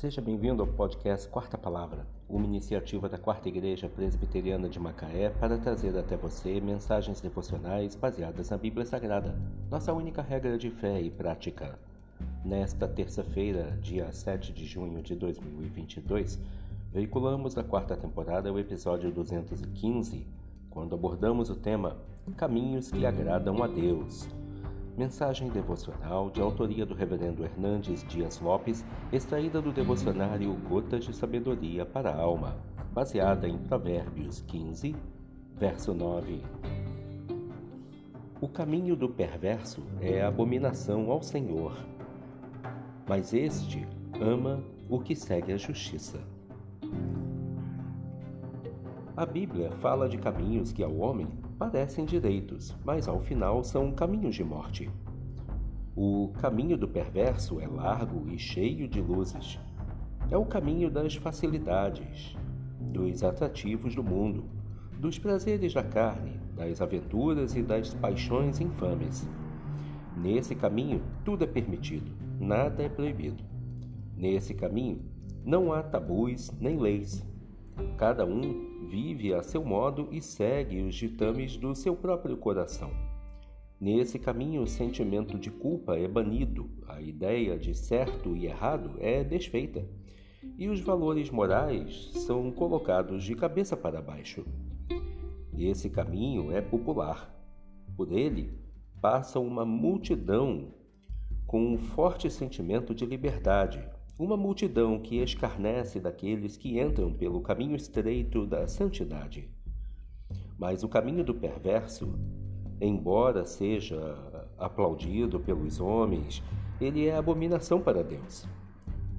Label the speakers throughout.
Speaker 1: Seja bem-vindo ao podcast Quarta Palavra, uma iniciativa da Quarta Igreja Presbiteriana de Macaé para trazer até você mensagens devocionais baseadas na Bíblia Sagrada, nossa única regra de fé e prática. Nesta terça-feira, dia 7 de junho de 2022, veiculamos da quarta temporada o episódio 215, quando abordamos o tema Caminhos que agradam a Deus Mensagem devocional de autoria do Reverendo Hernandes Dias Lopes, extraída do devocionário Gotas de Sabedoria para a Alma, baseada em Provérbios 15, verso 9. O caminho do perverso é abominação ao Senhor, mas este ama o que segue a justiça. A Bíblia fala de caminhos que ao homem parecem direitos, mas ao final são caminhos de morte. O caminho do perverso é largo e cheio de luzes. É o caminho das facilidades, dos atrativos do mundo, dos prazeres da carne, das aventuras e das paixões infames. Nesse caminho, tudo é permitido, nada é proibido. Nesse caminho, não há tabus nem leis. Cada um vive a seu modo e segue os ditames do seu próprio coração. Nesse caminho, o sentimento de culpa é banido, a ideia de certo e errado é desfeita, e os valores morais são colocados de cabeça para baixo. Esse caminho é popular. Por ele passa uma multidão com um forte sentimento de liberdade, uma multidão que escarnece daqueles que entram pelo caminho estreito da santidade. Mas o caminho do perverso, embora seja aplaudido pelos homens, ele é abominação para Deus.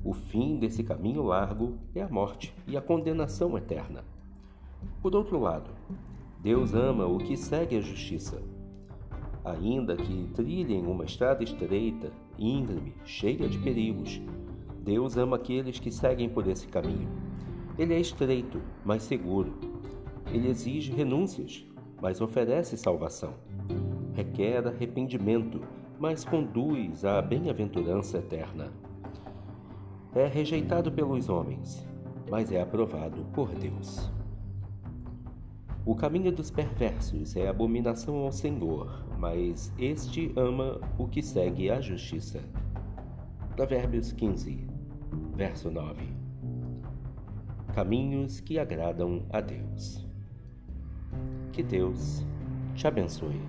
Speaker 1: O fim desse caminho largo é a morte e a condenação eterna. Por outro lado, Deus ama o que segue a justiça. Ainda que trilhem uma estrada estreita, íngreme, cheia de perigos, Deus ama aqueles que seguem por esse caminho. Ele é estreito, mas seguro. Ele exige renúncias, mas oferece salvação. Requer arrependimento, mas conduz à bem-aventurança eterna. É rejeitado pelos homens, mas é aprovado por Deus. O caminho dos perversos é abominação ao Senhor, mas este ama o que segue a justiça. Provérbios 15, verso 9. Caminhos que agradam a Deus. Que Deus te abençoe.